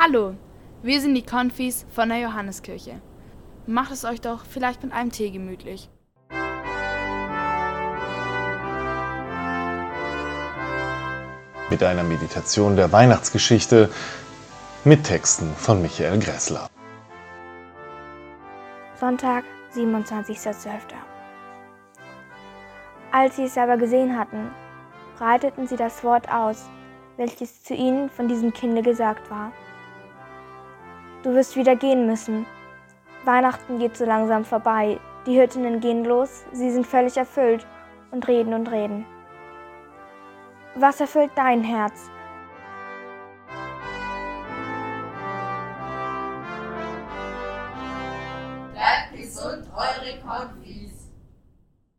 Hallo, wir sind die Konfis von der Johanneskirche. Macht es euch doch vielleicht mit einem Tee gemütlich. Mit einer Meditation der Weihnachtsgeschichte mit Texten von Michael Gressler. Sonntag, 27.12. Als sie es aber gesehen hatten, breiteten sie das Wort aus, welches zu ihnen von diesem Kinde gesagt war. Du wirst wieder gehen müssen. Weihnachten geht so langsam vorbei. Die Hüttinnen gehen los, sie sind völlig erfüllt und reden und reden. Was erfüllt dein Herz? Bleibt gesund, eure Konfis.